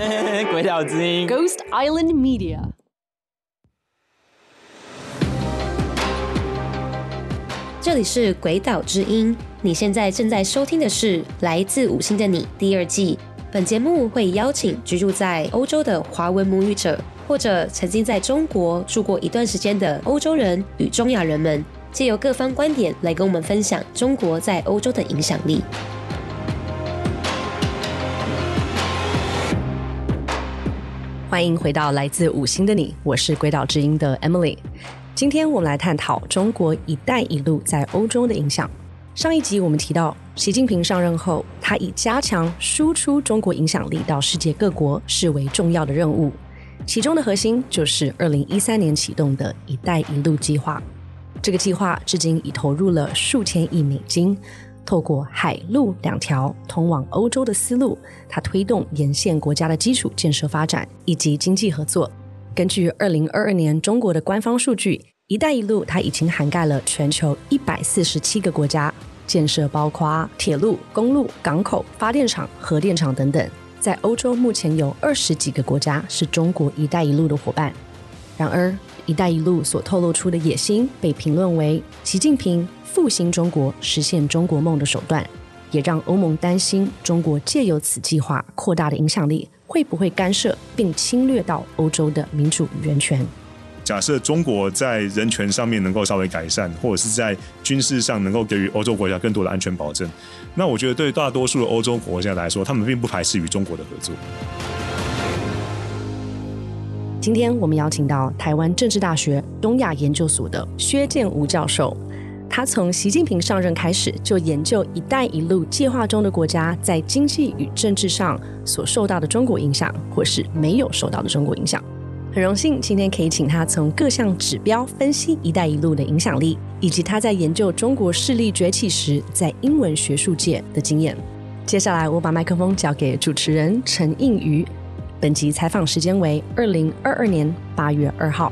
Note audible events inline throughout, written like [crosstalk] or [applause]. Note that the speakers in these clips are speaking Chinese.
[laughs] 鬼岛之音，Ghost Island Media。这里是鬼岛之音，你现在正在收听的是《来自五星的你》第二季。本节目会邀请居住在欧洲的华文母语者，或者曾经在中国住过一段时间的欧洲人与中亚人们，借由各方观点来跟我们分享中国在欧洲的影响力。欢迎回到来自五星的你，我是鬼岛之音的 Emily。今天我们来探讨中国“一带一路”在欧洲的影响。上一集我们提到，习近平上任后，他以加强输出中国影响力到世界各国视为重要的任务，其中的核心就是二零一三年启动的一带一路计划。这个计划至今已投入了数千亿美金。透过海陆两条通往欧洲的丝路，它推动沿线国家的基础建设发展以及经济合作。根据二零二二年中国的官方数据，“一带一路”它已经涵盖了全球一百四十七个国家，建设包括铁路、公路、港口、发电厂、核电厂等等。在欧洲，目前有二十几个国家是中国“一带一路”的伙伴。然而，“一带一路”所透露出的野心被评论为习近平。复兴中国、实现中国梦的手段，也让欧盟担心中国借由此计划扩大的影响力会不会干涉并侵略到欧洲的民主与人权。假设中国在人权上面能够稍微改善，或者是在军事上能够给予欧洲国家更多的安全保证，那我觉得对大多数的欧洲国家来说，他们并不排斥与中国的合作。今天我们邀请到台湾政治大学东亚研究所的薛建吾教授。他从习近平上任开始就研究“一带一路”计划中的国家在经济与政治上所受到的中国影响，或是没有受到的中国影响。很荣幸今天可以请他从各项指标分析“一带一路”的影响力，以及他在研究中国势力崛起时在英文学术界的经验。接下来我把麦克风交给主持人陈映瑜。本集采访时间为二零二二年八月二号。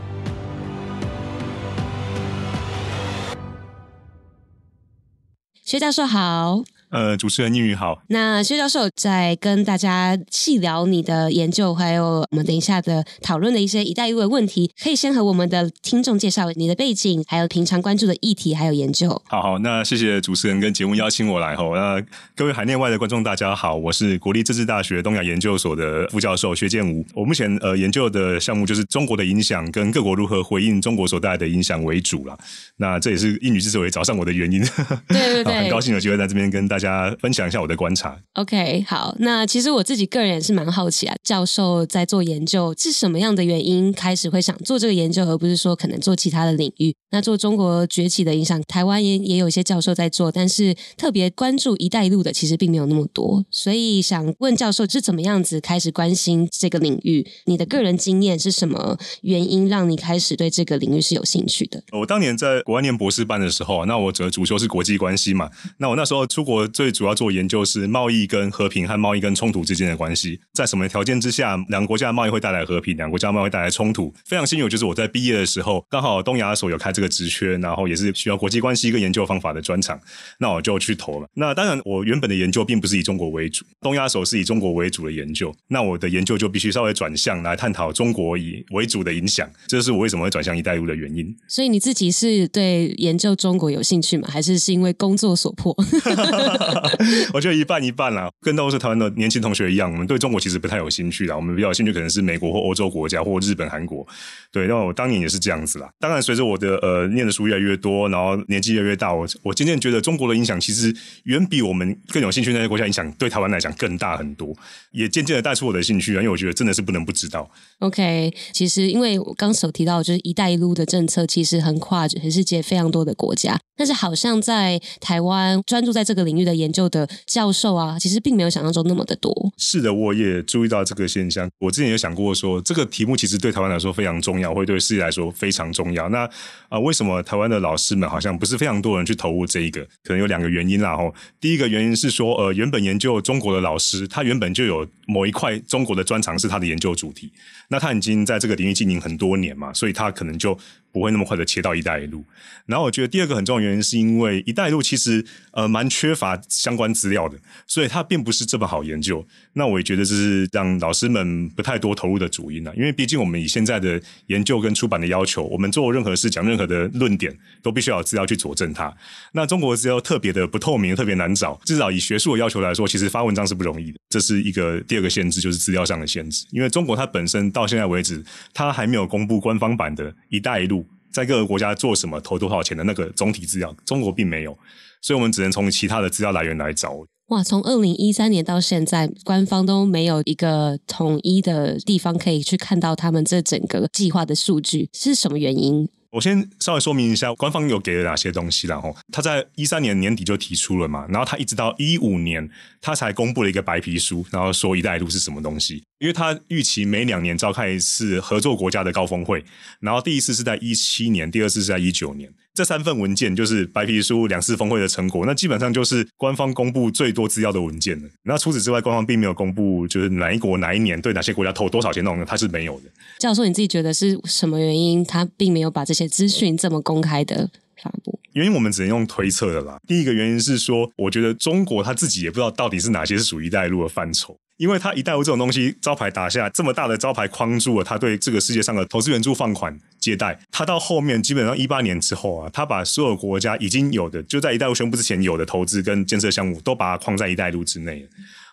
薛教授好。呃，主持人英语好。那薛教授在跟大家细聊你的研究，还有我们等一下的讨论的一些“一带一路”的问题，可以先和我们的听众介绍你的背景，还有平常关注的议题，还有研究。好好，那谢谢主持人跟节目邀请我来吼。那各位海内外的观众大家好，我是国立政治大学东亚研究所的副教授薛建武。我目前呃研究的项目就是中国的影响跟各国如何回应中国所带来的影响为主了。那这也是英语之所以找上我的原因。[laughs] 对对对，很高兴有机会在这边跟大家。大家分享一下我的观察。OK，好，那其实我自己个人也是蛮好奇啊，教授在做研究是什么样的原因开始会想做这个研究，而不是说可能做其他的领域？那做中国崛起的影响，台湾也也有一些教授在做，但是特别关注“一带一路”的其实并没有那么多，所以想问教授是怎么样子开始关心这个领域？你的个人经验是什么原因让你开始对这个领域是有兴趣的？我当年在国外念博士班的时候，那我主主修是国际关系嘛，那我那时候出国。最主要做研究是贸易跟和平和贸易跟冲突之间的关系，在什么条件之下，两个国家的贸易会带来和平，两个国家贸易会带来冲突。非常幸运，就是我在毕业的时候，刚好东亚所有开这个职缺，然后也是需要国际关系跟研究方法的专长，那我就去投了。那当然，我原本的研究并不是以中国为主，东亚所是以中国为主的研究，那我的研究就必须稍微转向来探讨中国以为主的影响，这是我为什么会转向一带一路的原因。所以你自己是对研究中国有兴趣吗？还是是因为工作所迫？[laughs] [laughs] 我觉得一半一半啦，跟大多数台湾的年轻同学一样，我们对中国其实不太有兴趣啦。我们比较有兴趣可能是美国或欧洲国家或日本、韩国。对，那我当年也是这样子啦。当然，随着我的呃念的书越来越多，然后年纪越来越大，我我渐渐觉得中国的影响其实远比我们更有兴趣那些国家影响对台湾来讲更大很多。也渐渐的带出我的兴趣啊，因为我觉得真的是不能不知道。OK，其实因为我刚所提到，就是“一带一路”的政策其实横跨全世界非常多的国家，但是好像在台湾专注在这个领域的研究的教授啊，其实并没有想象中那么的多。是的，我也注意到这个现象。我之前有想过说，这个题目其实对台湾来说非常重要，会对世界来说非常重要。那啊、呃，为什么台湾的老师们好像不是非常多人去投入这一个？可能有两个原因啦。吼，第一个原因是说，呃，原本研究中国的老师，他原本就有某一块中国的专长是他的研究主题。那他已经在这个领域经营很多年嘛，所以他可能就。不会那么快的切到“一带一路”。然后我觉得第二个很重要原因是因为“一带一路”其实呃蛮缺乏相关资料的，所以它并不是这么好研究。那我也觉得这是让老师们不太多投入的主因呢、啊。因为毕竟我们以现在的研究跟出版的要求，我们做任何事讲任何的论点，都必须要有资料去佐证它。那中国资料特别的不透明，特别难找。至少以学术的要求来说，其实发文章是不容易的。这是一个第二个限制，就是资料上的限制。因为中国它本身到现在为止，它还没有公布官方版的一带一路在各个国家做什么、投多少钱的那个总体资料，中国并没有，所以我们只能从其他的资料来源来找。哇，从二零一三年到现在，官方都没有一个统一的地方可以去看到他们这整个计划的数据，是什么原因？我先稍微说明一下，官方有给了哪些东西，然后他在一三年年底就提出了嘛，然后他一直到一五年，他才公布了一个白皮书，然后说“一带一路”是什么东西。因为他预期每两年召开一次合作国家的高峰会，然后第一次是在一七年，第二次是在一九年。这三份文件就是白皮书两次峰会的成果，那基本上就是官方公布最多资料的文件了。那除此之外，官方并没有公布就是哪一国哪一年对哪些国家投多少钱那种，它是没有的。教授，你自己觉得是什么原因？他并没有把这些资讯这么公开的发布？原因我们只能用推测的啦。第一个原因是说，我觉得中国他自己也不知道到底是哪些是属于“一带一路”的范畴。因为他“一带一路”这种东西招牌打下这么大的招牌框住了，他对这个世界上的投资援助放款借贷，他到后面基本上一八年之后啊，他把所有国家已经有的就在“一带一路”宣布之前有的投资跟建设项目都把它框在“一带一路”之内了。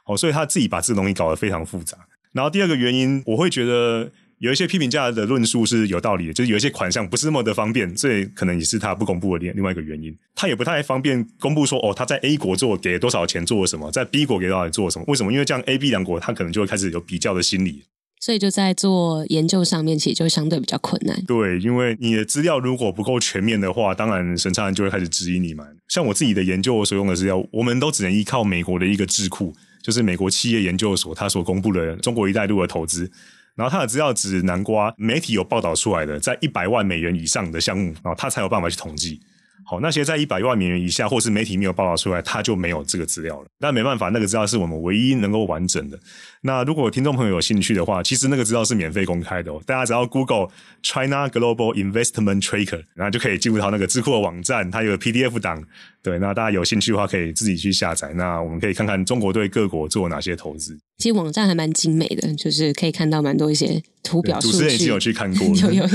哦，所以他自己把这个东西搞得非常复杂。然后第二个原因，我会觉得。有一些批评家的论述是有道理的，就是有一些款项不是那么的方便，这可能也是他不公布的另另外一个原因。他也不太方便公布说，哦，他在 A 国做给多少钱做了什么，在 B 国给多少钱做了什么？为什么？因为这样 A、B 两国他可能就会开始有比较的心理，所以就在做研究上面，其实就相对比较困难。对，因为你的资料如果不够全面的话，当然审查人就会开始质疑你嘛。像我自己的研究所用的资料，我们都只能依靠美国的一个智库，就是美国企业研究所，他所公布的中国一带一路的投资。然后他的资料指南瓜媒体有报道出来的，在一百万美元以上的项目，然后他才有办法去统计。好，那些在一百万美元以下，或是媒体没有报道出来，他就没有这个资料了。但没办法，那个资料是我们唯一能够完整的。那如果听众朋友有兴趣的话，其实那个资料是免费公开的哦。大家只要 Google China Global Investment Tracker，然后就可以进入到那个智库的网站，它有 PDF 档。对，那大家有兴趣的话，可以自己去下载。那我们可以看看中国对各国做哪些投资。其实网站还蛮精美的，就是可以看到蛮多一些图表数据。主持人已经有去看过 [laughs] 了。有有有。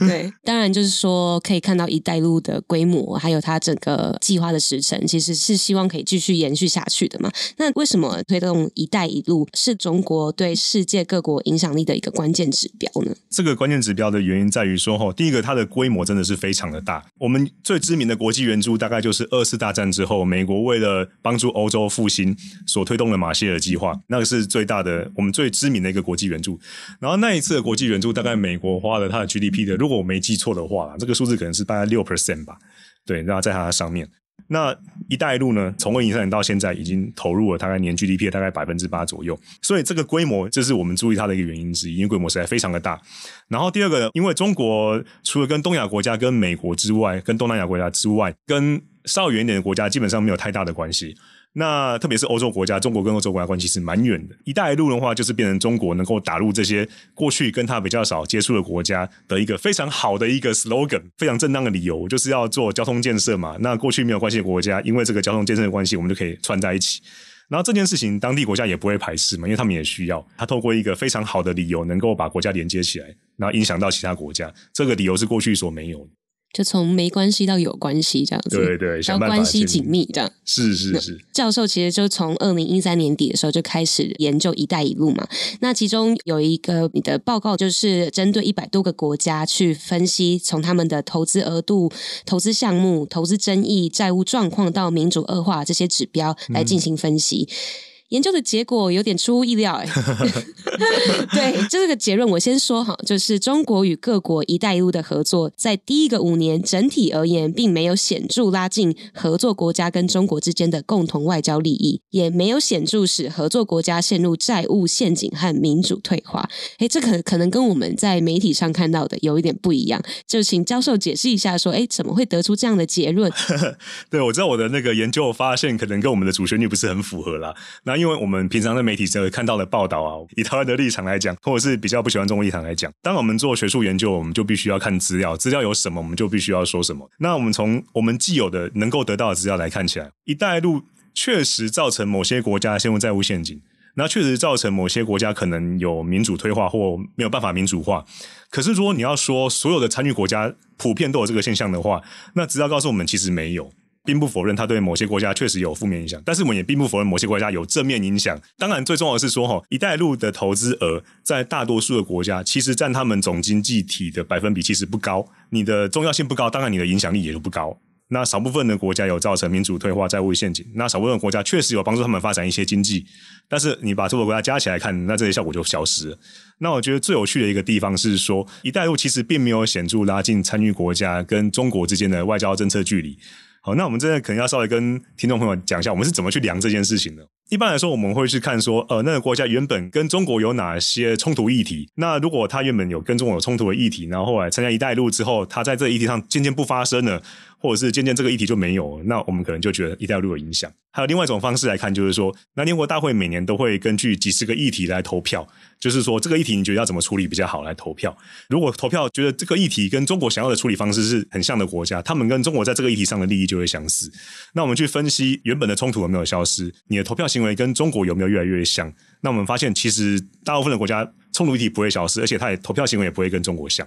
[laughs] 对，当然就是说可以看到“一带一路”的规模，还有它整个计划的时程，其实是希望可以继续延续下去的嘛。那为什么推动“一带一路”是中国对世界各国影响力的一个关键指标呢？这个关键指标的原因在于说，哈，第一个它的规模真的是非常的大。我们最知名的国际援助大概就。是二次大战之后，美国为了帮助欧洲复兴所推动的马歇尔计划，那个是最大的、我们最知名的一个国际援助。然后那一次的国际援助，大概美国花了它的 GDP 的，如果我没记错的话，这个数字可能是大概六 percent 吧。对，然后在它的上面。那一带一路呢？从二零一三年到现在，已经投入了大概年 GDP 大概百分之八左右，所以这个规模这是我们注意它的一个原因之一，因为规模实在非常的大。然后第二个，因为中国除了跟东亚国家、跟美国之外，跟东南亚国家之外，跟稍远一点的国家基本上没有太大的关系。那特别是欧洲国家，中国跟欧洲国家关系是蛮远的。一带一路的话，就是变成中国能够打入这些过去跟他比较少接触的国家的一个非常好的一个 slogan，非常正当的理由，就是要做交通建设嘛。那过去没有关系的国家，因为这个交通建设的关系，我们就可以串在一起。然后这件事情，当地国家也不会排斥嘛，因为他们也需要。他透过一个非常好的理由，能够把国家连接起来，然后影响到其他国家。这个理由是过去所没有的。就从没关系到有关系这样子，对对，然后关系紧密这样。是是是。教授其实就从二零一三年底的时候就开始研究“一带一路”嘛。那其中有一个你的报告，就是针对一百多个国家去分析，从他们的投资额度、投资项目、投资争议、债务状况到民主恶化这些指标来进行分析。嗯研究的结果有点出乎意料，哎，[laughs] 对，这个结论我先说哈，就是中国与各国“一带一路”的合作，在第一个五年整体而言，并没有显著拉近合作国家跟中国之间的共同外交利益，也没有显著使合作国家陷入债务陷阱和民主退化。哎，这可可能跟我们在媒体上看到的有一点不一样，就请教授解释一下，说，哎，怎么会得出这样的结论？[laughs] 对，我知道我的那个研究发现可能跟我们的主旋律不是很符合啦，那。因为我们平常在媒体上看到的报道啊，以台湾的立场来讲，或者是比较不喜欢中国立场来讲，当我们做学术研究，我们就必须要看资料，资料有什么，我们就必须要说什么。那我们从我们既有的能够得到的资料来看起来，一带一路确实造成某些国家陷入债务陷阱。那确实造成某些国家可能有民主退化或没有办法民主化。可是，如果你要说所有的参与国家普遍都有这个现象的话，那资料告诉我们其实没有，并不否认它对某些国家确实有负面影响。但是，我们也并不否认某些国家有正面影响。当然，最重要的是说，哈，一带一路的投资额在大多数的国家其实占他们总经济体的百分比其实不高。你的重要性不高，当然你的影响力也就不高。那少部分的国家有造成民主退化、债务陷阱，那少部分国家确实有帮助他们发展一些经济，但是你把这个国家加起来看，那这些效果就消失了。那我觉得最有趣的一个地方是说，一带一路其实并没有显著拉近参与国家跟中国之间的外交政策距离。好，那我们真的可能要稍微跟听众朋友讲一下，我们是怎么去量这件事情的。一般来说，我们会去看说，呃，那个国家原本跟中国有哪些冲突议题？那如果他原本有跟中国有冲突的议题，然后后来参加一带一路之后，他在这议题上渐渐不发生了。或者是渐渐这个议题就没有，那我们可能就觉得一带一路有影响。还有另外一种方式来看，就是说，那联国大会每年都会根据几十个议题来投票，就是说这个议题你觉得要怎么处理比较好来投票。如果投票觉得这个议题跟中国想要的处理方式是很像的国家，他们跟中国在这个议题上的利益就会相似。那我们去分析原本的冲突有没有消失，你的投票行为跟中国有没有越来越像？那我们发现其实大部分的国家冲突议题不会消失，而且他也投票行为也不会跟中国像。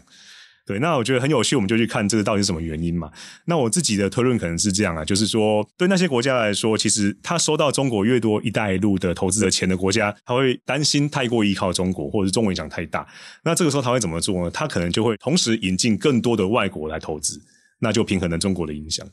对，那我觉得很有趣，我们就去看这个到底是什么原因嘛。那我自己的推论可能是这样啊，就是说，对那些国家来说，其实他收到中国越多“一带一路”的投资的钱的国家，他会担心太过依靠中国，或者是中国影响太大。那这个时候他会怎么做呢？他可能就会同时引进更多的外国来投资，那就平衡了中国的影响。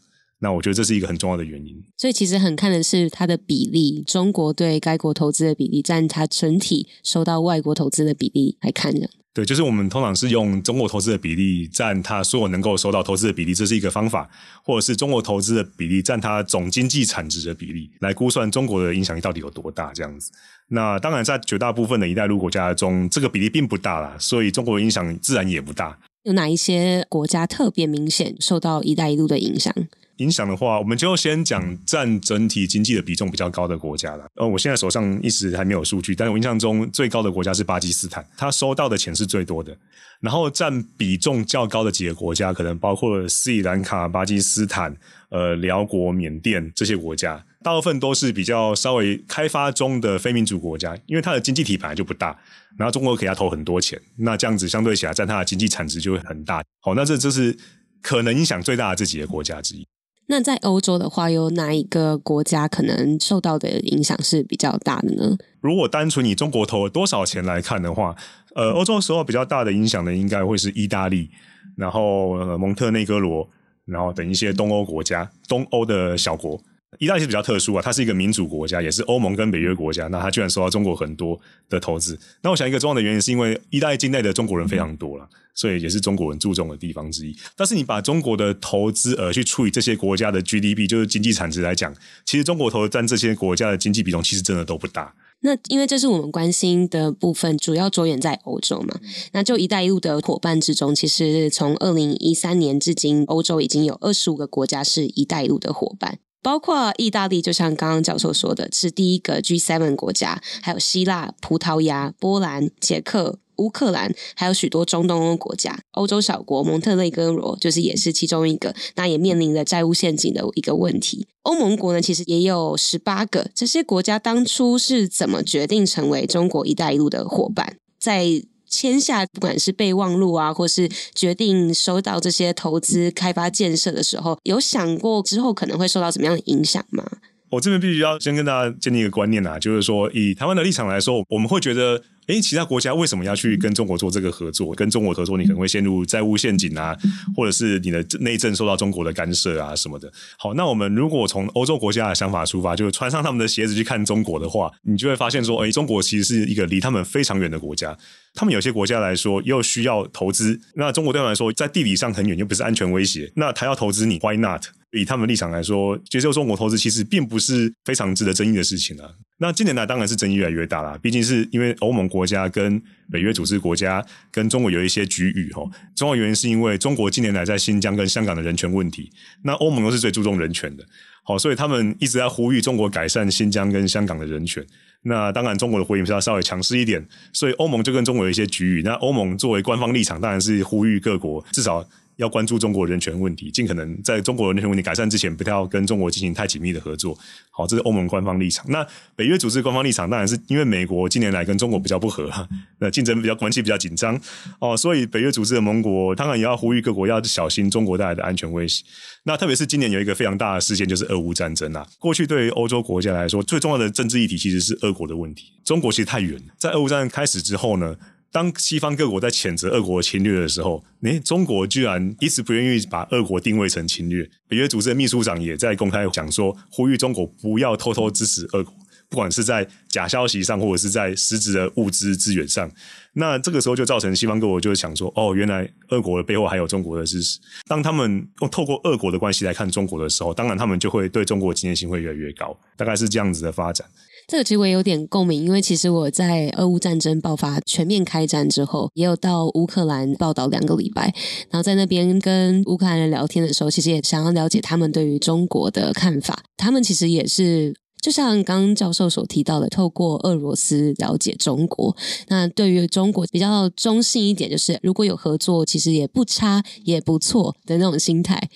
那我觉得这是一个很重要的原因。所以其实很看的是它的比例，中国对该国投资的比例占它整体收到外国投资的比例来看的。对，就是我们通常是用中国投资的比例占它所有能够收到投资的比例，这是一个方法；或者是中国投资的比例占它总经济产值的比例来估算中国的影响力到底有多大这样子。那当然，在绝大部分的一带路国家中，这个比例并不大啦，所以中国的影响自然也不大。有哪一些国家特别明显受到一带一路的影响？影响的话，我们就先讲占整体经济的比重比较高的国家了。呃，我现在手上一时还没有数据，但是我印象中最高的国家是巴基斯坦，它收到的钱是最多的。然后占比重较高的几个国家，可能包括斯里兰卡、巴基斯坦、呃，寮国、缅甸这些国家，大部分都是比较稍微开发中的非民主国家，因为它的经济体本来就不大，然后中国给它投很多钱，那这样子相对起来占它的经济产值就会很大。好，那这就是可能影响最大的这几个国家之一。那在欧洲的话，有哪一个国家可能受到的影响是比较大的呢？如果单纯以中国投了多少钱来看的话，呃，欧洲时候比较大的影响的应该会是意大利，然后，呃，蒙特内哥罗，然后等一些东欧国家，东欧的小国。意大利是比较特殊啊，它是一个民主国家，也是欧盟跟北约国家。那它居然受到中国很多的投资。那我想一个重要的原因是因为意大利境内的中国人非常多了，所以也是中国人注重的地方之一。但是你把中国的投资额去除以这些国家的 GDP，就是经济产值来讲，其实中国投占这些国家的经济比重其实真的都不大。那因为这是我们关心的部分，主要着眼在欧洲嘛。那就一带一路的伙伴之中，其实从二零一三年至今，欧洲已经有二十五个国家是一带一路的伙伴。包括意大利，就像刚刚教授说的，是第一个 G7 国家，还有希腊、葡萄牙、波兰、捷克、乌克兰，还有许多中东欧国家。欧洲小国蒙特内哥罗就是也是其中一个，那也面临着债务陷阱的一个问题。欧盟国呢，其实也有十八个。这些国家当初是怎么决定成为中国“一带一路”的伙伴？在签下不管是备忘录啊，或是决定收到这些投资开发建设的时候，有想过之后可能会受到什么样的影响吗？我这边必须要先跟大家建立一个观念啊，就是说以台湾的立场来说，我们会觉得。诶，其他国家为什么要去跟中国做这个合作？跟中国合作，你可能会陷入债务陷阱啊，或者是你的内政受到中国的干涉啊什么的。好，那我们如果从欧洲国家的想法出发，就是穿上他们的鞋子去看中国的话，你就会发现说，诶，中国其实是一个离他们非常远的国家。他们有些国家来说又需要投资，那中国对他们来说在地理上很远，又不是安全威胁，那他要投资你，Why not？以他们立场来说，接受中国投资其实并不是非常值得争议的事情啊。那近年来当然是争议越来越大了，毕竟是因为欧盟国家跟北约组织国家跟中国有一些局域哈。重要原因是因为中国近年来在新疆跟香港的人权问题，那欧盟又是最注重人权的，好，所以他们一直在呼吁中国改善新疆跟香港的人权。那当然，中国的回应是要稍微强势一点，所以欧盟就跟中国有一些局域。那欧盟作为官方立场，当然是呼吁各国至少。要关注中国人权问题，尽可能在中国人权问题改善之前，不要跟中国进行太紧密的合作。好，这是欧盟官方立场。那北约组织官方立场当然是因为美国近年来跟中国比较不合，[laughs] 那竞争比较关系比较紧张哦，所以北约组织的盟国当然也要呼吁各国要小心中国带来的安全威胁。那特别是今年有一个非常大的事件，就是俄乌战争啊。过去对于欧洲国家来说，最重要的政治议题其实是俄国的问题。中国其实太远，在俄乌战争开始之后呢，当西方各国在谴责俄国侵略的时候，诶，中国居然一直不愿意把俄国定位成侵略。北约组织的秘书长也在公开讲说，呼吁中国不要偷偷支持俄国，不管是在假消息上，或者是在实质的物资资源上。那这个时候就造成西方各国就是想说，哦，原来俄国的背后还有中国的支持。当他们用透过俄国的关系来看中国的时候，当然他们就会对中国的警戒心会越来越高，大概是这样子的发展。这个其实我也有点共鸣，因为其实我在俄乌战争爆发、全面开战之后，也有到乌克兰报道两个礼拜，然后在那边跟乌克兰人聊天的时候，其实也想要了解他们对于中国的看法。他们其实也是，就像刚刚教授所提到的，透过俄罗斯了解中国。那对于中国比较中性一点，就是如果有合作，其实也不差，也不错的那种心态。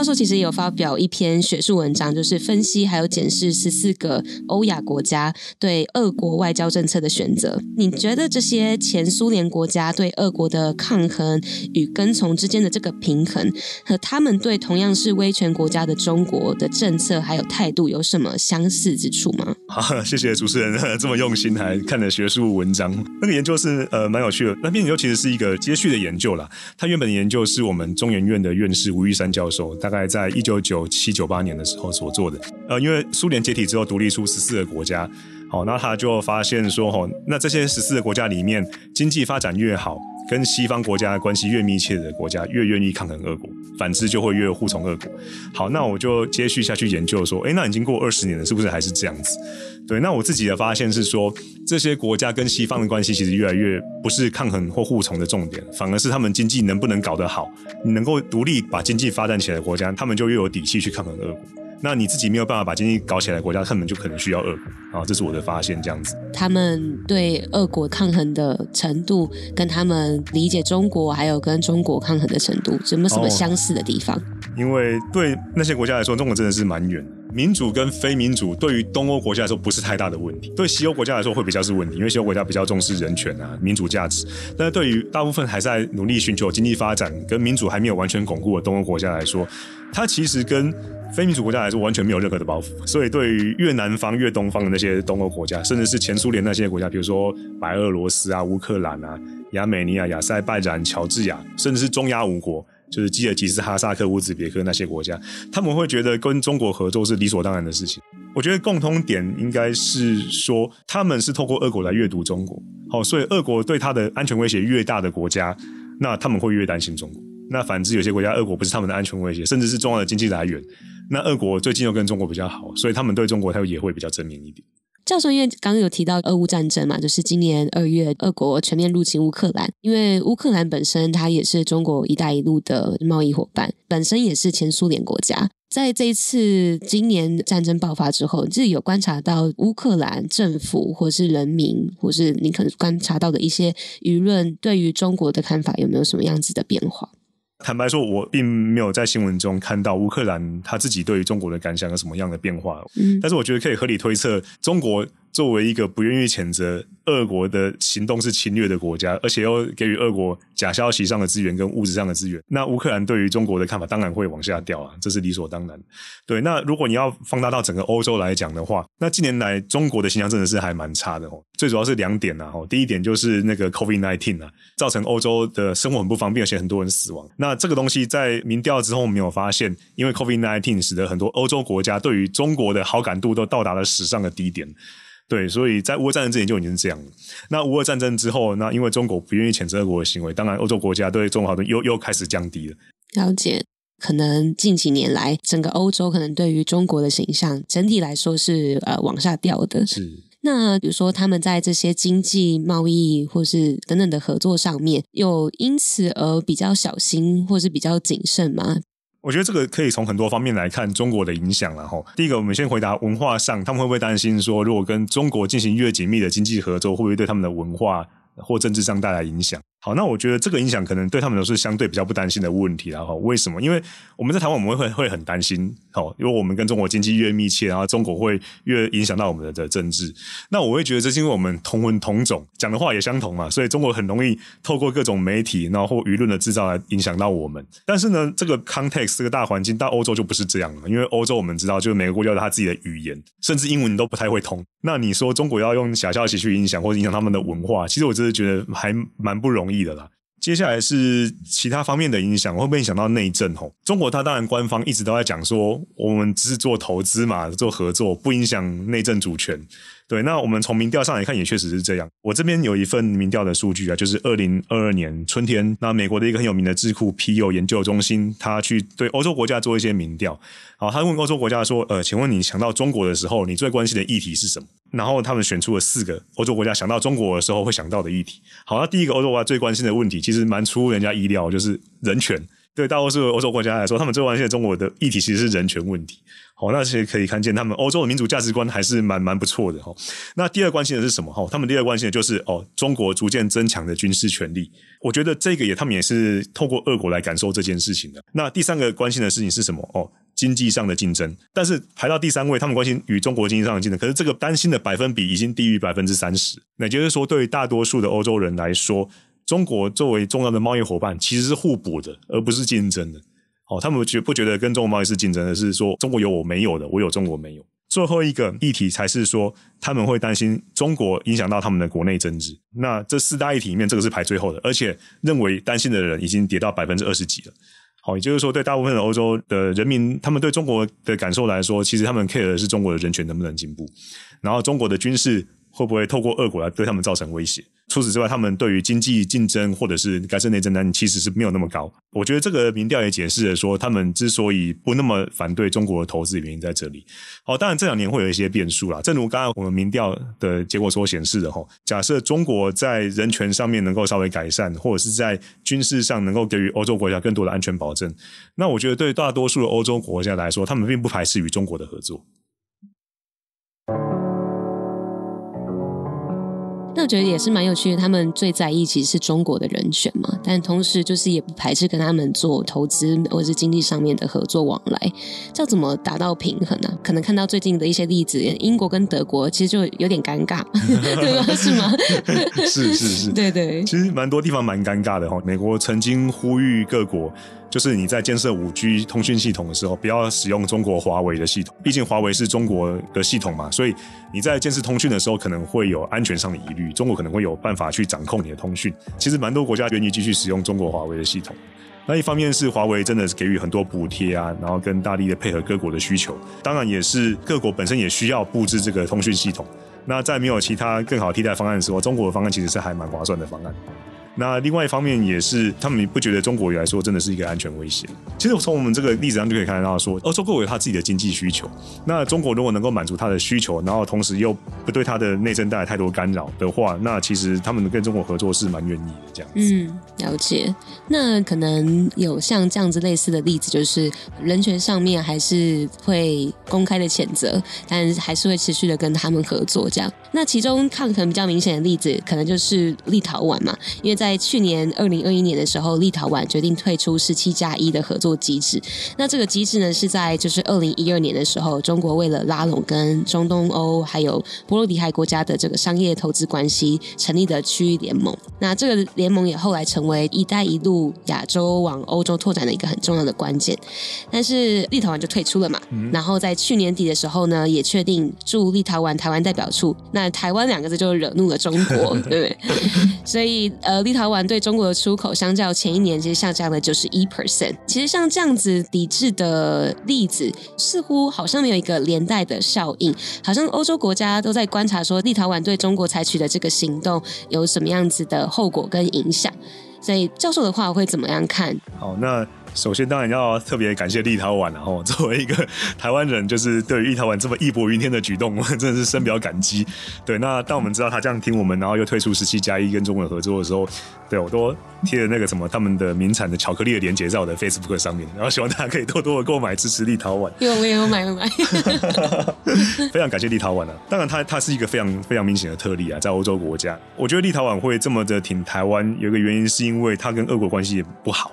教授其实也有发表一篇学术文章，就是分析还有检视十四个欧亚国家对俄国外交政策的选择。你觉得这些前苏联国家对俄国的抗衡与跟从之间的这个平衡，和他们对同样是威权国家的中国的政策还有态度有什么相似之处吗？好，谢谢主持人这么用心还看了学术文章。那个研究是呃蛮有趣的，那篇研究其实是一个接续的研究啦。他原本的研究是我们中研院的院士吴玉山教授。大概在一九九七九八年的时候所做的，呃，因为苏联解体之后独立出十四个国家，好，那他就发现说，吼，那这些十四个国家里面，经济发展越好，跟西方国家关系越密切的国家，越愿意抗衡俄国，反之就会越护从俄国。好，那我就接续下去研究说，诶，那已经过二十年了，是不是还是这样子？对，那我自己的发现是说，这些国家跟西方的关系其实越来越不是抗衡或护从的重点，反而是他们经济能不能搞得好，你能够独立把经济发展起来的国家，他们就越有底气去抗衡俄国。那你自己没有办法把经济搞起来国家，根本就可能需要俄国啊，这是我的发现，这样子。他们对俄国抗衡的程度，跟他们理解中国，还有跟中国抗衡的程度，有没有什么相似的地方？哦，因为对那些国家来说，中国真的是蛮远。民主跟非民主对于东欧国家来说不是太大的问题，对西欧国家来说会比较是问题，因为西欧国家比较重视人权啊、民主价值。但是对于大部分还在努力寻求经济发展跟民主还没有完全巩固的东欧国家来说，它其实跟非民主国家来说完全没有任何的包袱。所以对于越南方、越东方的那些东欧国家，甚至是前苏联那些国家，比如说白俄罗斯啊、乌克兰啊、亚美尼亚、亚塞拜然、乔治亚，甚至是中亚五国。就是基尔吉斯、哈萨克、乌兹别克那些国家，他们会觉得跟中国合作是理所当然的事情。我觉得共通点应该是说，他们是透过俄国来阅读中国。好，所以俄国对他的安全威胁越大的国家，那他们会越担心中国。那反之，有些国家俄国不是他们的安全威胁，甚至是重要的经济来源，那俄国最近又跟中国比较好，所以他们对中国他也会比较正面一点。教授，因为刚刚有提到俄乌战争嘛，就是今年二月，俄国全面入侵乌克兰。因为乌克兰本身它也是中国“一带一路”的贸易伙伴，本身也是前苏联国家。在这一次今年战争爆发之后，你自己有观察到乌克兰政府，或是人民，或是你可能观察到的一些舆论，对于中国的看法有没有什么样子的变化？坦白说，我并没有在新闻中看到乌克兰他自己对于中国的感想有什么样的变化。嗯，但是我觉得可以合理推测，中国作为一个不愿意谴责俄国的行动是侵略的国家，而且又给予俄国假消息上的资源跟物质上的资源，那乌克兰对于中国的看法当然会往下掉啊，这是理所当然。对，那如果你要放大到整个欧洲来讲的话，那近年来中国的形象真的是还蛮差的哦。最主要是两点呐啊，第一点就是那个 COVID-19 啊，造成欧洲的生活很不方便，而且很多人死亡。那这个东西在民调之后，我们有发现，因为 COVID-19 使得很多欧洲国家对于中国的好感度都到达了史上的低点。对，所以在乌俄战争之前就已经是这样了。那乌俄战争之后，那因为中国不愿意谴责俄国的行为，当然欧洲国家对中国好的又又开始降低了。了解，可能近几年来，整个欧洲可能对于中国的形象整体来说是呃往下掉的。是。那比如说，他们在这些经济、贸易或是等等的合作上面，有因此而比较小心或是比较谨慎吗？我觉得这个可以从很多方面来看中国的影响了哈。第一个，我们先回答文化上，他们会不会担心说，如果跟中国进行越紧密的经济合作，会不会对他们的文化或政治上带来影响？好，那我觉得这个影响可能对他们都是相对比较不担心的问题了。哈，为什么？因为我们在台湾，我们会会很担心，哦，因为我们跟中国经济越密切，然后中国会越影响到我们的政治。那我会觉得这是因为我们同文同种，讲的话也相同嘛，所以中国很容易透过各种媒体，然后或舆论的制造来影响到我们。但是呢，这个 context 这个大环境到欧洲就不是这样了，因为欧洲我们知道，就是每个国家有他自己的语言，甚至英文你都不太会通。那你说中国要用假消息去影响或者影响他们的文化，其实我真的觉得还蛮不容易的啦。接下来是其他方面的影响，会不会影响到内政？吼，中国它当然官方一直都在讲说，我们只是做投资嘛，做合作，不影响内政主权。对，那我们从民调上来看，也确实是这样。我这边有一份民调的数据啊，就是二零二二年春天，那美国的一个很有名的智库皮尤研究中心，他去对欧洲国家做一些民调。好，他问欧洲国家说：“呃，请问你想到中国的时候，你最关心的议题是什么？”然后他们选出了四个欧洲国家想到中国的时候会想到的议题。好，那第一个欧洲国家最关心的问题，其实蛮出乎人家意料，就是人权。对大多数欧洲国家来说，他们最关心的中国的议题其实是人权问题。好，那其实可以看见他们欧洲的民主价值观还是蛮蛮不错的哈。那第二关心的是什么？哈，他们第二关心的就是哦，中国逐渐增强的军事权力。我觉得这个也他们也是透过俄国来感受这件事情的。那第三个关心的事情是什么？哦，经济上的竞争。但是排到第三位，他们关心与中国经济上的竞争。可是这个担心的百分比已经低于百分之三十。那就是说，对于大多数的欧洲人来说，中国作为重要的贸易伙伴，其实是互补的，而不是竞争的。哦，他们觉不觉得跟中国贸易是竞争的？是说中国有我没有的，我有中国没有。最后一个议题才是说他们会担心中国影响到他们的国内政治。那这四大议题里面，这个是排最后的，而且认为担心的人已经跌到百分之二十几了。好，也就是说，对大部分的欧洲的人民，他们对中国的感受来说，其实他们 care 的是中国的人权能不能进步，然后中国的军事。会不会透过俄国来对他们造成威胁？除此之外，他们对于经济竞争或者是改善内政呢，其实是没有那么高。我觉得这个民调也解释了说，他们之所以不那么反对中国的投资原因在这里。好，当然这两年会有一些变数啦。正如刚刚我们民调的结果所显示的，哈，假设中国在人权上面能够稍微改善，或者是在军事上能够给予欧洲国家更多的安全保证，那我觉得对大多数的欧洲国家来说，他们并不排斥与中国的合作。那我觉得也是蛮有趣的，他们最在意其实是中国的人选嘛，但同时就是也不排斥跟他们做投资或者是经济上面的合作往来，这要怎么达到平衡呢、啊？可能看到最近的一些例子，英国跟德国其实就有点尴尬，[laughs] 对吧？是吗？是是是，[laughs] 对对，其实蛮多地方蛮尴尬的哈。美国曾经呼吁各国。就是你在建设五 G 通讯系统的时候，不要使用中国华为的系统，毕竟华为是中国的系统嘛，所以你在建设通讯的时候可能会有安全上的疑虑，中国可能会有办法去掌控你的通讯。其实蛮多国家愿意继续使用中国华为的系统。那一方面是华为真的是给予很多补贴啊，然后跟大力的配合各国的需求，当然也是各国本身也需要布置这个通讯系统。那在没有其他更好替代方案的时候，中国的方案其实是还蛮划算的方案。那另外一方面也是，他们不觉得中国来说真的是一个安全威胁。其实从我们这个例子上就可以看得到说，说欧洲各国有他自己的经济需求。那中国如果能够满足他的需求，然后同时又不对他的内政带来太多干扰的话，那其实他们跟中国合作是蛮愿意的。这样子，嗯，了解。那可能有像这样子类似的例子，就是人权上面还是会公开的谴责，但还是会持续的跟他们合作。这样，那其中看可能比较明显的例子，可能就是立陶宛嘛，因为。在去年二零二一年的时候，立陶宛决定退出十七加一的合作机制。那这个机制呢，是在就是二零一二年的时候，中国为了拉拢跟中东欧还有波罗的海国家的这个商业投资关系，成立的区域联盟。那这个联盟也后来成为“一带一路”亚洲往欧洲拓展的一个很重要的关键。但是立陶宛就退出了嘛。嗯、然后在去年底的时候呢，也确定驻立陶宛台湾代表处。那台湾两个字就惹怒了中国，[laughs] 对不对？所以呃。立陶宛对中国的出口，相较前一年其实下降了九十一 percent。其实像这样子抵制的例子，似乎好像没有一个连带的效应，好像欧洲国家都在观察说，立陶宛对中国采取的这个行动有什么样子的后果跟影响。所以教授的话会怎么样看？好，那首先，当然要特别感谢立陶宛，然后 [laughs] 作为一个台湾人，就是对于立陶宛这么义薄云天的举动，我 [laughs] 真的是深表感激。对，那当我们知道他这样听我们，然后又退出十七加一跟中国合作的时候，对我都贴了那个什么他们的名产的巧克力的链接在我的 Facebook 上面，然后希望大家可以多多的购买支持立陶宛。有，我也有买，有买。[laughs] 非常感谢立陶宛啊！当然，它它是一个非常非常明显的特例啊，在欧洲国家，我觉得立陶宛会这么的挺台湾，有一个原因是因为它跟俄国关系也不好。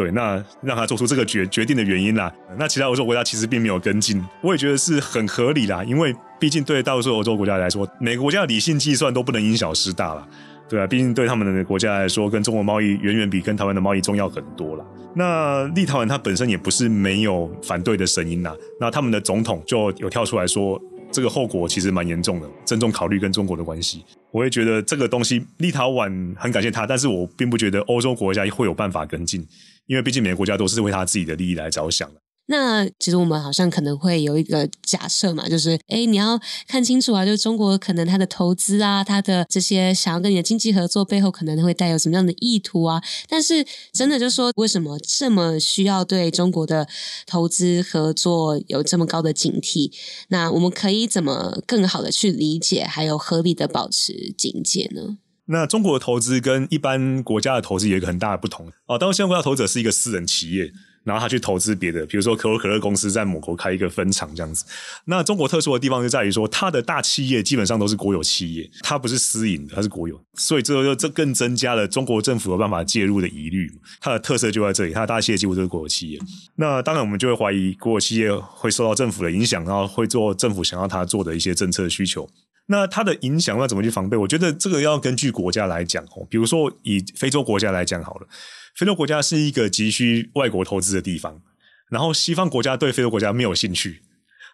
对，那让他做出这个决决定的原因啦，那其他欧洲国家其实并没有跟进，我也觉得是很合理啦，因为毕竟对大多数欧洲国家来说，每个国家的理性计算都不能因小失大啦，对啊，毕竟对他们的国家来说，跟中国贸易远远比跟台湾的贸易重要很多啦。那立陶宛它本身也不是没有反对的声音呐，那他们的总统就有跳出来说，这个后果其实蛮严重的，郑重考虑跟中国的关系。我会觉得这个东西，立陶宛很感谢他，但是我并不觉得欧洲国家会有办法跟进。因为毕竟每个国家都是为他自己的利益来着想的。那其实我们好像可能会有一个假设嘛，就是哎，你要看清楚啊，就是中国可能他的投资啊，他的这些想要跟你的经济合作背后可能会带有什么样的意图啊。但是真的就是说，为什么这么需要对中国的投资合作有这么高的警惕？那我们可以怎么更好的去理解，还有合理的保持警戒呢？那中国的投资跟一般国家的投资有一个很大的不同哦。当现在国家投资者是一个私人企业，然后他去投资别的，比如说可口可乐公司在某国开一个分厂这样子。那中国特殊的地方就在于说，它的大企业基本上都是国有企业，它不是私营的，它是国有，所以这就这更增加了中国政府有办法介入的疑虑。它的特色就在这里，它的大企业几乎都是国有企业。那当然，我们就会怀疑国有企业会受到政府的影响，然后会做政府想要它做的一些政策需求。那它的影响要怎么去防备？我觉得这个要根据国家来讲哦。比如说以非洲国家来讲好了，非洲国家是一个急需外国投资的地方，然后西方国家对非洲国家没有兴趣。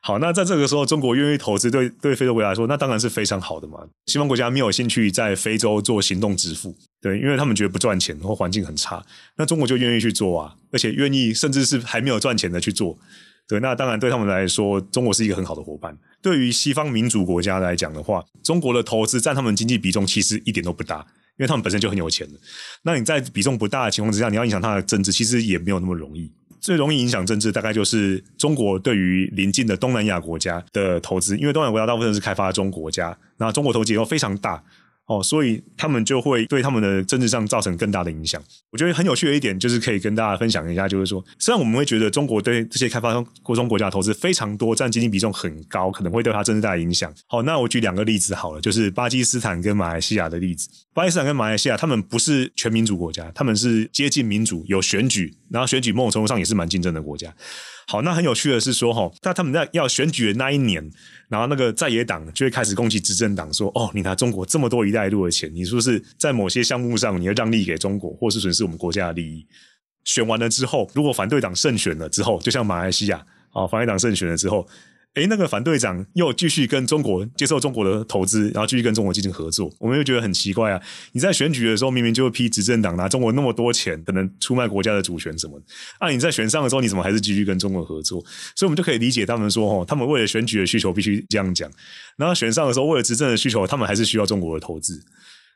好，那在这个时候，中国愿意投资，对对非洲国家来说，那当然是非常好的嘛。西方国家没有兴趣在非洲做行动支付，对，因为他们觉得不赚钱或环境很差。那中国就愿意去做啊，而且愿意甚至是还没有赚钱的去做。对，那当然对他们来说，中国是一个很好的伙伴。对于西方民主国家来讲的话，中国的投资占他们经济比重其实一点都不大，因为他们本身就很有钱的。那你在比重不大的情况之下，你要影响他的政治，其实也没有那么容易。最容易影响政治，大概就是中国对于邻近的东南亚国家的投资，因为东南亚国家大部分是开发中国家，那中国投资又非常大。哦，所以他们就会对他们的政治上造成更大的影响。我觉得很有趣的一点就是可以跟大家分享一下，就是说，虽然我们会觉得中国对这些开发中国中国家投资非常多，占经济比重很高，可能会对它政治带来影响。好，那我举两个例子好了，就是巴基斯坦跟马来西亚的例子。巴基斯坦跟马来西亚，他们不是全民主国家，他们是接近民主，有选举，然后选举某种程度上也是蛮竞争的国家。好，那很有趣的是说，哈，那他们在要选举的那一年，然后那个在野党就会开始攻击执政党，说，哦，你拿中国这么多“一带一路”的钱，你是不是在某些项目上你要让利给中国，或是损失我们国家的利益？选完了之后，如果反对党胜选了之后，就像马来西亚，啊，反对党胜选了之后。诶，那个反对党又继续跟中国接受中国的投资，然后继续跟中国进行合作，我们又觉得很奇怪啊！你在选举的时候明明就会批执政党拿中国那么多钱，可能出卖国家的主权什么的，啊，你在选上的时候你怎么还是继续跟中国合作？所以我们就可以理解他们说，哦，他们为了选举的需求必须这样讲，然后选上的时候为了执政的需求，他们还是需要中国的投资。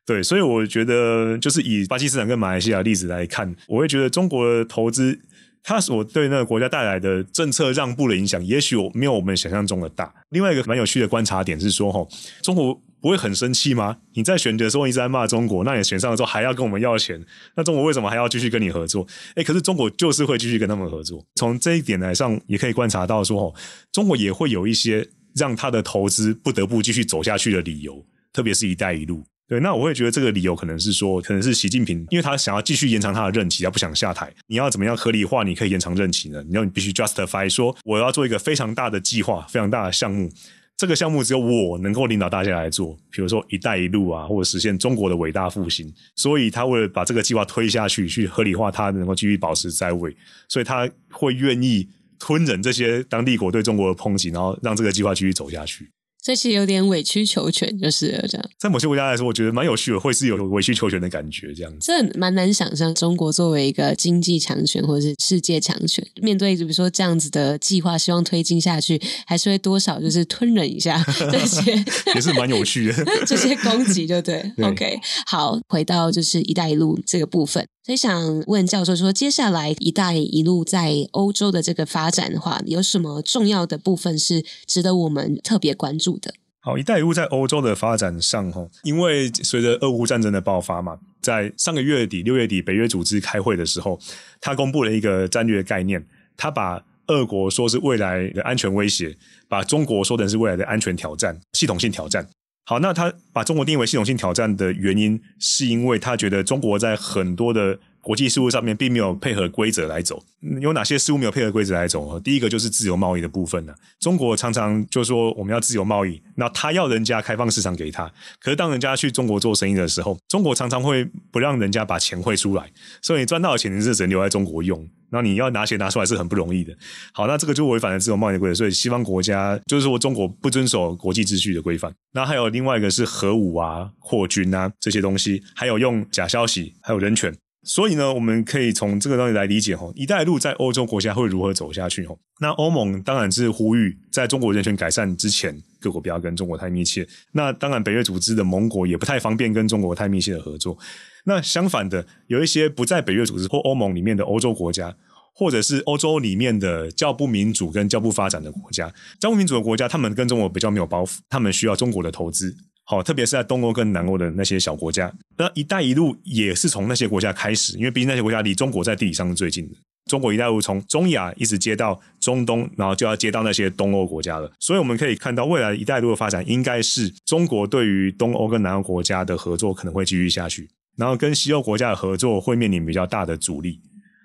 对，所以我觉得就是以巴基斯坦跟马来西亚例子来看，我会觉得中国的投资。它所对那个国家带来的政策让步的影响，也许没有我们想象中的大。另外一个蛮有趣的观察点是说，吼，中国不会很生气吗？你在选举的时候一直在骂中国，那你选上的时候还要跟我们要钱，那中国为什么还要继续跟你合作？诶，可是中国就是会继续跟他们合作。从这一点来上，也可以观察到说，吼，中国也会有一些让他的投资不得不继续走下去的理由，特别是一带一路。对，那我会觉得这个理由可能是说，可能是习近平，因为他想要继续延长他的任期，他不想下台。你要怎么样合理化你可以延长任期呢？你要你必须 justify 说，我要做一个非常大的计划，非常大的项目。这个项目只有我能够领导大家来做，比如说“一带一路”啊，或者实现中国的伟大复兴。所以他为了把这个计划推下去，去合理化他能够继续保持在位，所以他会愿意吞忍这些当地国对中国的抨击，然后让这个计划继续走下去。这其实有点委曲求全，就是这样。在某些国家来说，我觉得蛮有趣的，会是有委曲求全的感觉，这样子。这蛮难想象，中国作为一个经济强权或者是世界强权，面对比如说这样子的计划，希望推进下去，还是会多少就是吞忍一下 [laughs] 这些，也是蛮有趣的。[laughs] 这些攻击，对不对，对？OK，好，回到就是“一带一路”这个部分。所以想问教授说，接下来“一带一路”在欧洲的这个发展的话，有什么重要的部分是值得我们特别关注的？好，“一带一路”在欧洲的发展上，哈，因为随着俄乌战争的爆发嘛，在上个月底六月底，北约组织开会的时候，他公布了一个战略概念，他把俄国说是未来的安全威胁，把中国说成是未来的安全挑战、系统性挑战。好，那他把中国定义为系统性挑战的原因，是因为他觉得中国在很多的国际事务上面并没有配合规则来走。有哪些事务没有配合规则来走？第一个就是自由贸易的部分呢。中国常常就说我们要自由贸易，那他要人家开放市场给他，可是当人家去中国做生意的时候，中国常常会不让人家把钱汇出来，所以你赚到的钱你是只能留在中国用。那你要拿钱拿出来是很不容易的。好，那这个就违反了自由贸易的规则，所以西方国家就是说中国不遵守国际秩序的规范。那还有另外一个是核武啊、扩军啊这些东西，还有用假消息，还有人权。所以呢，我们可以从这个东西来理解哈，一带一路在欧洲国家会如何走下去哈。那欧盟当然是呼吁，在中国人权改善之前，各国不要跟中国太密切。那当然，北约组织的盟国也不太方便跟中国太密切的合作。那相反的，有一些不在北约组织或欧盟里面的欧洲国家，或者是欧洲里面的较不民主跟较不发展的国家，较不民主的国家，他们跟中国比较没有包袱，他们需要中国的投资。好，特别是在东欧跟南欧的那些小国家，那“一带一路”也是从那些国家开始，因为毕竟那些国家离中国在地理上是最近的。中国“一带一路”从中亚一直接到中东，然后就要接到那些东欧国家了。所以我们可以看到，未来“一带一路”的发展，应该是中国对于东欧跟南欧国家的合作可能会继续下去。然后跟西欧国家的合作会面临比较大的阻力，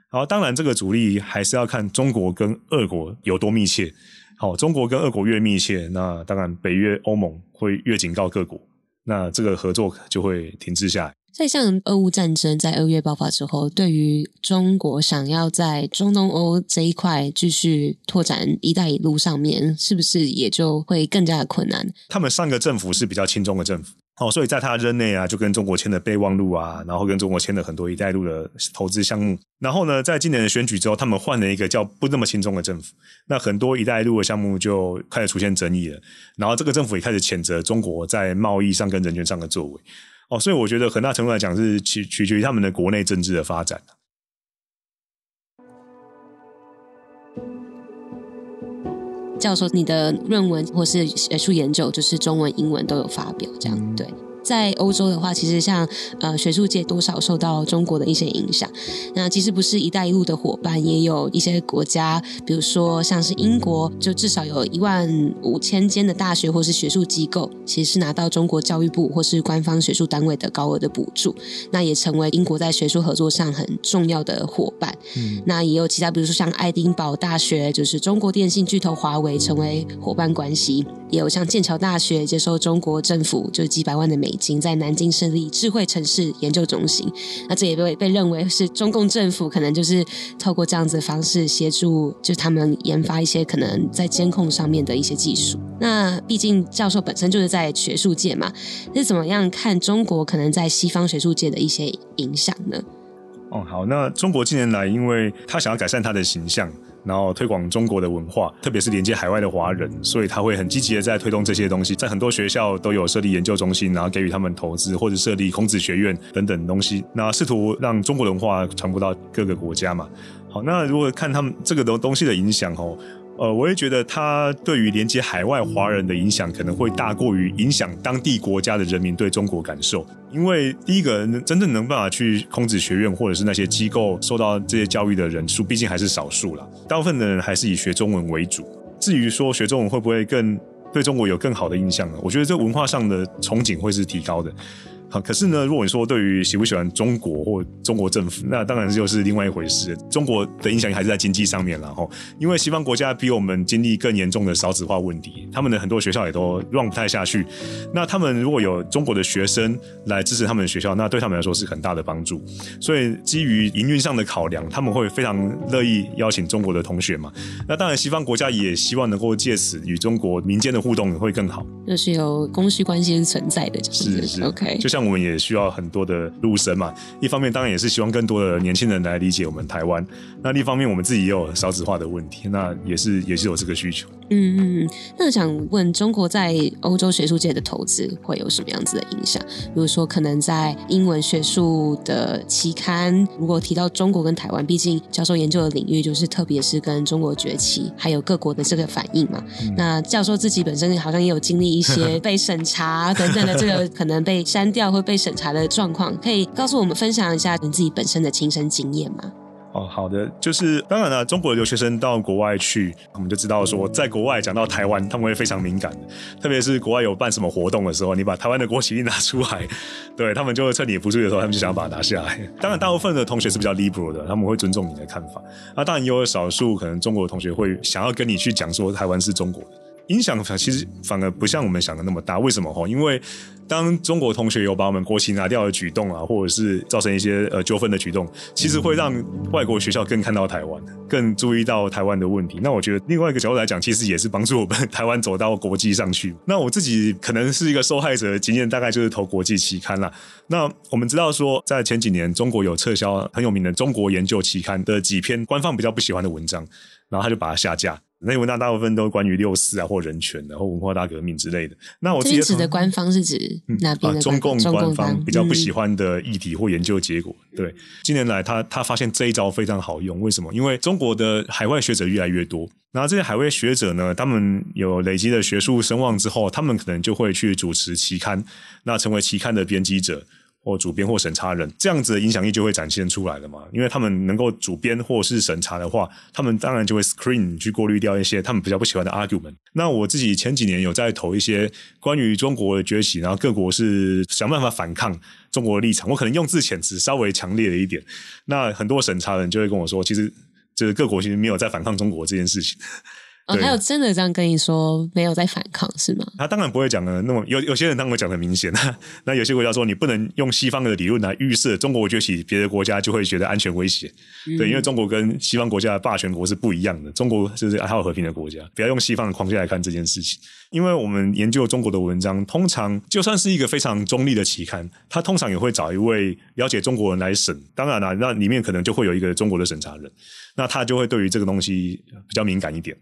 好当然这个阻力还是要看中国跟俄国有多密切。好，中国跟俄国越密切，那当然北约欧盟会越警告各国，那这个合作就会停滞下来。所以像俄乌战争在二月爆发之后，对于中国想要在中东欧这一块继续拓展“一带一路”上面，是不是也就会更加的困难？他们上个政府是比较亲中的政府。哦，所以在他任内啊，就跟中国签了备忘录啊，然后跟中国签了很多“一带一路”的投资项目。然后呢，在今年的选举之后，他们换了一个叫不那么轻松的政府，那很多“一带一路”的项目就开始出现争议了。然后这个政府也开始谴责中国在贸易上跟人权上的作为。哦，所以我觉得很大程度来讲是取取决于他们的国内政治的发展。教授，你的论文或是学术研究，就是中文、英文都有发表，这样对。在欧洲的话，其实像呃学术界多少受到中国的一些影响。那其实不是“一带一路”的伙伴，也有一些国家，比如说像是英国，就至少有一万五千间的大学或是学术机构，其实是拿到中国教育部或是官方学术单位的高额的补助，那也成为英国在学术合作上很重要的伙伴。嗯，那也有其他，比如说像爱丁堡大学，就是中国电信巨头华为成为伙伴关系，也有像剑桥大学接受中国政府就几百万的美。已经在南京设立智慧城市研究中心，那这也被被认为是中共政府可能就是透过这样子的方式协助，就他们研发一些可能在监控上面的一些技术。那毕竟教授本身就是在学术界嘛，是怎么样看中国可能在西方学术界的一些影响呢？哦，好，那中国近年来，因为他想要改善他的形象。然后推广中国的文化，特别是连接海外的华人，所以他会很积极的在推动这些东西，在很多学校都有设立研究中心，然后给予他们投资，或者设立孔子学院等等东西，那试图让中国文化传播到各个国家嘛。好，那如果看他们这个东东西的影响哦。呃，我也觉得它对于连接海外华人的影响可能会大过于影响当地国家的人民对中国感受，因为第一个真正能办法去孔子学院或者是那些机构受到这些教育的人数，毕竟还是少数了，大部分的人还是以学中文为主。至于说学中文会不会更对中国有更好的印象呢？我觉得这文化上的憧憬会是提高的。好，可是呢，如果你说对于喜不喜欢中国或中国政府，那当然就是另外一回事。中国的影响还是在经济上面了哈，因为西方国家比我们经历更严重的少子化问题，他们的很多学校也都 run 不太下去。那他们如果有中国的学生来支持他们的学校，那对他们来说是很大的帮助。所以基于营运上的考量，他们会非常乐意邀请中国的同学嘛。那当然，西方国家也希望能够借此与中国民间的互动会更好。就是有供需关系是存在的，就是，是是 OK，就像。像我们也需要很多的陆生嘛，一方面当然也是希望更多的年轻人来理解我们台湾，那另一方面我们自己也有少子化的问题，那也是也是有这个需求。嗯嗯，那我想想问，中国在欧洲学术界的投资会有什么样子的影响？比如说，可能在英文学术的期刊，如果提到中国跟台湾，毕竟教授研究的领域就是特别是跟中国崛起，还有各国的这个反应嘛。嗯、那教授自己本身好像也有经历一些 [laughs] 被审查等等的这个可能被删掉或被审查的状况，可以告诉我们分享一下你自己本身的亲身经验吗？哦，好的，就是当然了，中国的留学生到国外去，我们就知道说，在国外讲到台湾，他们会非常敏感，特别是国外有办什么活动的时候，你把台湾的国旗一拿出来，对他们就会趁你不注意的时候，他们就想要把它拿下来。当然，大部分的同学是比较 liberal 的，他们会尊重你的看法。那当然也有少数可能中国的同学会想要跟你去讲说台湾是中国的。影响其实反而不像我们想的那么大，为什么哈？因为当中国同学有把我们国旗拿掉的举动啊，或者是造成一些呃纠纷的举动，其实会让外国学校更看到台湾，更注意到台湾的问题。那我觉得另外一个角度来讲，其实也是帮助我们 [laughs] 台湾走到国际上去。那我自己可能是一个受害者的经验，大概就是投国际期刊啦。那我们知道说，在前几年中国有撤销很有名的中国研究期刊的几篇官方比较不喜欢的文章，然后他就把它下架。那些文章大部分都关于六四啊，或人权的，或文化大革命之类的。那我记得指的官方是指哪边的、嗯啊？中共官方比较不喜欢的议题或研究结果。嗯、对，近年来他他发现这一招非常好用。为什么？因为中国的海外学者越来越多，然后这些海外学者呢，他们有累积的学术声望之后，他们可能就会去主持期刊，那成为期刊的编辑者。或主编或审查人，这样子的影响力就会展现出来了嘛？因为他们能够主编或是审查的话，他们当然就会 screen 去过滤掉一些他们比较不喜欢的 argument。那我自己前几年有在投一些关于中国的崛起，然后各国是想办法反抗中国的立场，我可能用字遣词稍微强烈了一点。那很多审查人就会跟我说，其实就是各国其实没有在反抗中国这件事情。哦，他有真的这样跟你说，没有在反抗是吗？他当然不会讲的那么有，有些人当然会讲的明显。[laughs] 那有些国家说，你不能用西方的理论来预设中国崛起，别的国家就会觉得安全威胁。嗯、对，因为中国跟西方国家的霸权国是不一样的，中国就是爱好和平的国家，不要用西方的框架来看这件事情。因为我们研究中国的文章，通常就算是一个非常中立的期刊，他通常也会找一位了解中国人来审。当然了、啊，那里面可能就会有一个中国的审查人，那他就会对于这个东西比较敏感一点。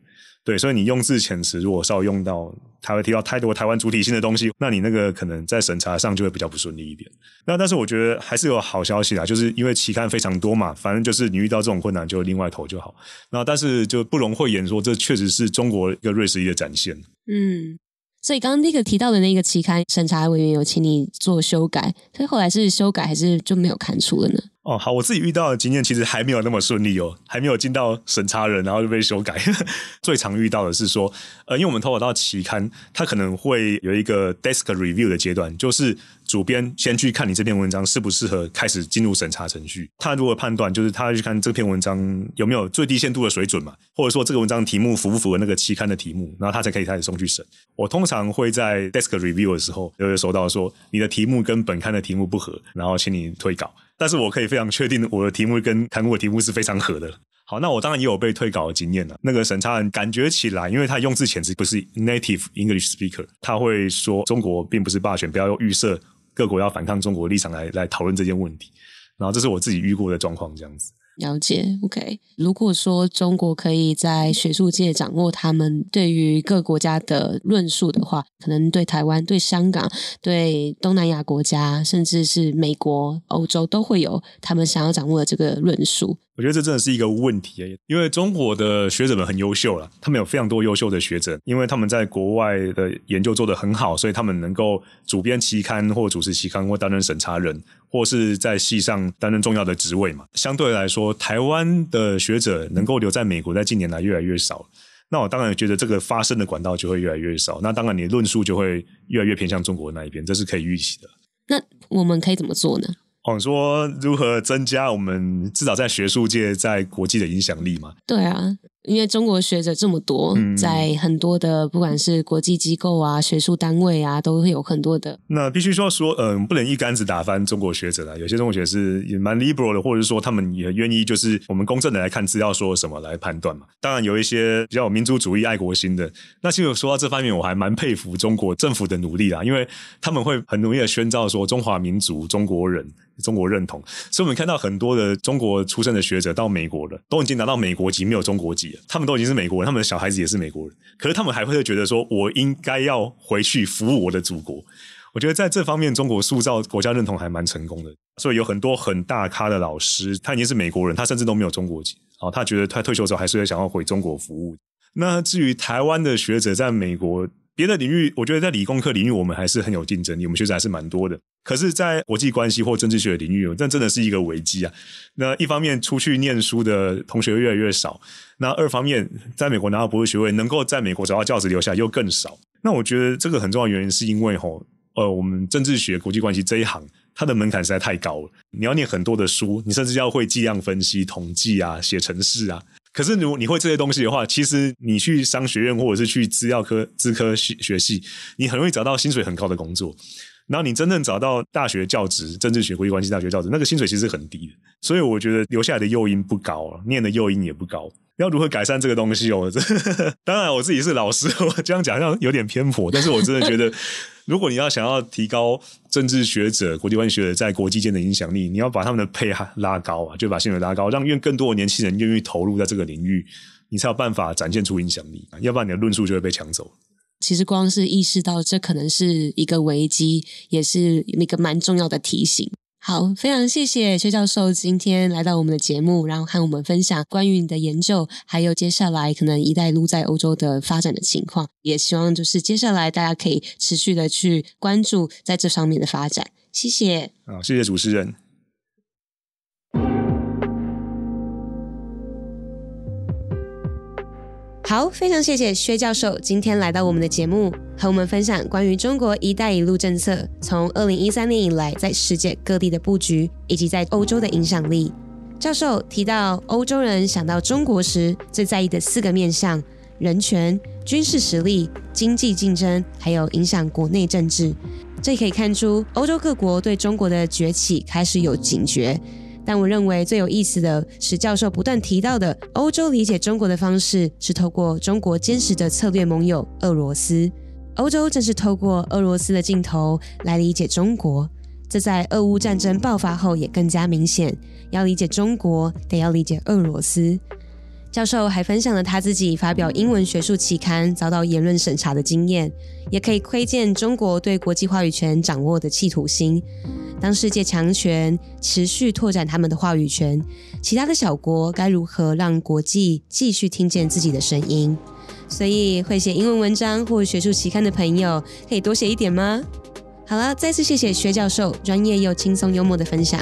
对，所以你用字遣词，如果稍微用到，他会提到太多台湾主体性的东西，那你那个可能在审查上就会比较不顺利一点。那但是我觉得还是有好消息啦，就是因为期刊非常多嘛，反正就是你遇到这种困难就另外投就好。那但是就不容讳言说，这确实是中国一个锐实力的展现。嗯，所以刚刚那个提到的那个期刊审查委员有请你做修改，所以后来是修改还是就没有刊出了呢？哦，好，我自己遇到的经验其实还没有那么顺利哦，还没有进到审查人，然后就被修改。[laughs] 最常遇到的是说，呃，因为我们投稿到期刊，它可能会有一个 desk review 的阶段，就是主编先去看你这篇文章适不适合开始进入审查程序。他如果判断就是他去看这篇文章有没有最低限度的水准嘛，或者说这个文章题目符不符合那个期刊的题目，然后他才可以开始送去审。我通常会在 desk review 的时候就会收到说你的题目跟本刊的题目不合，然后请你退稿。但是我可以非常确定，我的题目跟刊物的题目是非常合的。好，那我当然也有被退稿的经验了。那个审查人感觉起来，因为他用字遣词不是 native English speaker，他会说中国并不是霸权，不要用预设各国要反抗中国的立场来来讨论这件问题。然后这是我自己遇过的状况，这样子。了解，OK。如果说中国可以在学术界掌握他们对于各国家的论述的话，可能对台湾、对香港、对东南亚国家，甚至是美国、欧洲，都会有他们想要掌握的这个论述。我觉得这真的是一个问题，因为中国的学者们很优秀了，他们有非常多优秀的学者，因为他们在国外的研究做得很好，所以他们能够主编期刊或主持期刊或担任审查人，或是在系上担任重要的职位嘛。相对来说，台湾的学者能够留在美国，在近年来越来越少。那我当然觉得这个发声的管道就会越来越少，那当然你论述就会越来越偏向中国那一边，这是可以预期的。那我们可以怎么做呢？哦，说如何增加我们至少在学术界在国际的影响力嘛？对啊。因为中国学者这么多，在很多的不管是国际机构啊、学术单位啊，都会有很多的。那必须说说，嗯，不能一竿子打翻中国学者啦。有些中国学者是也蛮 liberal 的，或者是说他们也愿意就是我们公正的来看资料说什么来判断嘛。当然有一些比较有民族主义、爱国心的。那其实说到这方面，我还蛮佩服中国政府的努力啦，因为他们会很努力的宣召说中华民族、中国人、中国认同。所以我们看到很多的中国出生的学者到美国了，都已经拿到美国籍，没有中国籍。他们都已经是美国人，他们的小孩子也是美国人，可是他们还会觉得说，我应该要回去服务我的祖国。我觉得在这方面，中国塑造国家认同还蛮成功的。所以有很多很大咖的老师，他已经是美国人，他甚至都没有中国籍，哦，他觉得他退休之后还是会想要回中国服务。那至于台湾的学者在美国别的领域，我觉得在理工科领域我们还是很有竞争力，我们学生还是蛮多的。可是，在国际关系或政治学领域，这真的是一个危机啊！那一方面，出去念书的同学越来越少；那二方面，在美国拿到博士学位，能够在美国找到教职留下又更少。那我觉得这个很重要原因，是因为吼，呃，我们政治学、国际关系这一行，它的门槛实在太高了。你要念很多的书，你甚至要会计量分析、统计啊、写程式啊。可是，如果你会这些东西的话，其实你去商学院或者是去资料科、资科学学系，你很容易找到薪水很高的工作。然后你真正找到大学教职，政治学、国际关系大学教职，那个薪水其实很低的，所以我觉得留下来的诱因不高，念的诱因也不高。要如何改善这个东西哦？这 [laughs] 当然我自己是老师，[laughs] 我这样讲好像有点偏颇，但是我真的觉得，[laughs] 如果你要想要提高政治学者、国际关系学者在国际间的影响力，你要把他们的配拉高啊，就把薪水拉高，让愿更多的年轻人愿意投入在这个领域，你才有办法展现出影响力，要不然你的论述就会被抢走。其实光是意识到这可能是一个危机，也是一个蛮重要的提醒。好，非常谢谢薛教授今天来到我们的节目，然后和我们分享关于你的研究，还有接下来可能“一带一路”在欧洲的发展的情况。也希望就是接下来大家可以持续的去关注在这上面的发展。谢谢。好，谢谢主持人。好，非常谢谢薛教授今天来到我们的节目，和我们分享关于中国“一带一路”政策从二零一三年以来在世界各地的布局，以及在欧洲的影响力。教授提到，欧洲人想到中国时最在意的四个面向：人权、军事实力、经济竞争，还有影响国内政治。这可以看出，欧洲各国对中国的崛起开始有警觉。但我认为最有意思的是，教授不断提到的欧洲理解中国的方式是透过中国坚实的策略盟友俄罗斯。欧洲正是透过俄罗斯的镜头来理解中国，这在俄乌战争爆发后也更加明显。要理解中国，得要理解俄罗斯。教授还分享了他自己发表英文学术期刊遭到言论审查的经验，也可以窥见中国对国际话语权掌握的企图心。当世界强权持续拓展他们的话语权，其他的小国该如何让国际继续听见自己的声音？所以，会写英文文章或学术期刊的朋友，可以多写一点吗？好了，再次谢谢薛教授专业又轻松幽默的分享。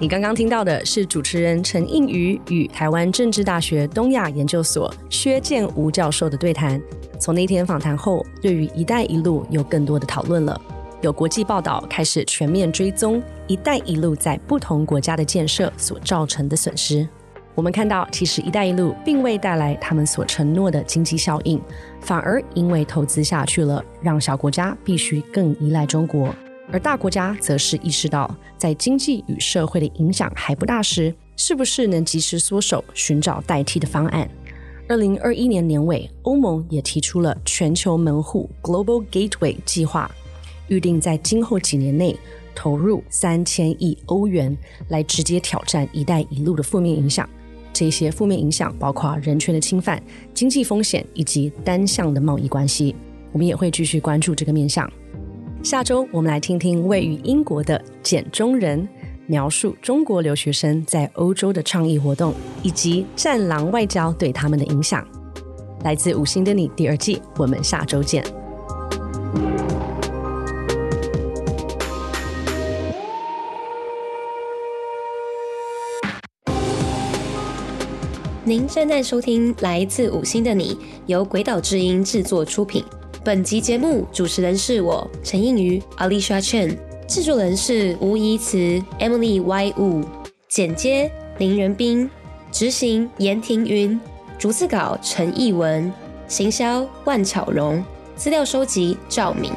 你刚刚听到的是主持人陈映瑜与台湾政治大学东亚研究所薛建吾教授的对谈。从那天访谈后，对于“一带一路”有更多的讨论了。有国际报道开始全面追踪“一带一路”在不同国家的建设所造成的损失。我们看到，其实“一带一路”并未带来他们所承诺的经济效应，反而因为投资下去了，让小国家必须更依赖中国，而大国家则是意识到，在经济与社会的影响还不大时，是不是能及时缩手，寻找代替的方案？二零二一年年尾，欧盟也提出了全球门户 （Global Gateway） 计划，预定在今后几年内投入三千亿欧元，来直接挑战“一带一路”的负面影响。这些负面影响包括人权的侵犯、经济风险以及单向的贸易关系。我们也会继续关注这个面向。下周我们来听听位于英国的简中人。描述中国留学生在欧洲的倡议活动，以及“战狼外交”对他们的影响。来自五星的你第二季，我们下周见。您正在收听《来自五星的你》，由鬼岛之音制作出品。本集节目主持人是我陈映瑜，Alicia Chen。制作人是吴怡慈、Emily Y Wu，剪接林仁斌，执行严庭云，逐字稿陈艺文，行销万巧荣，资料收集赵敏。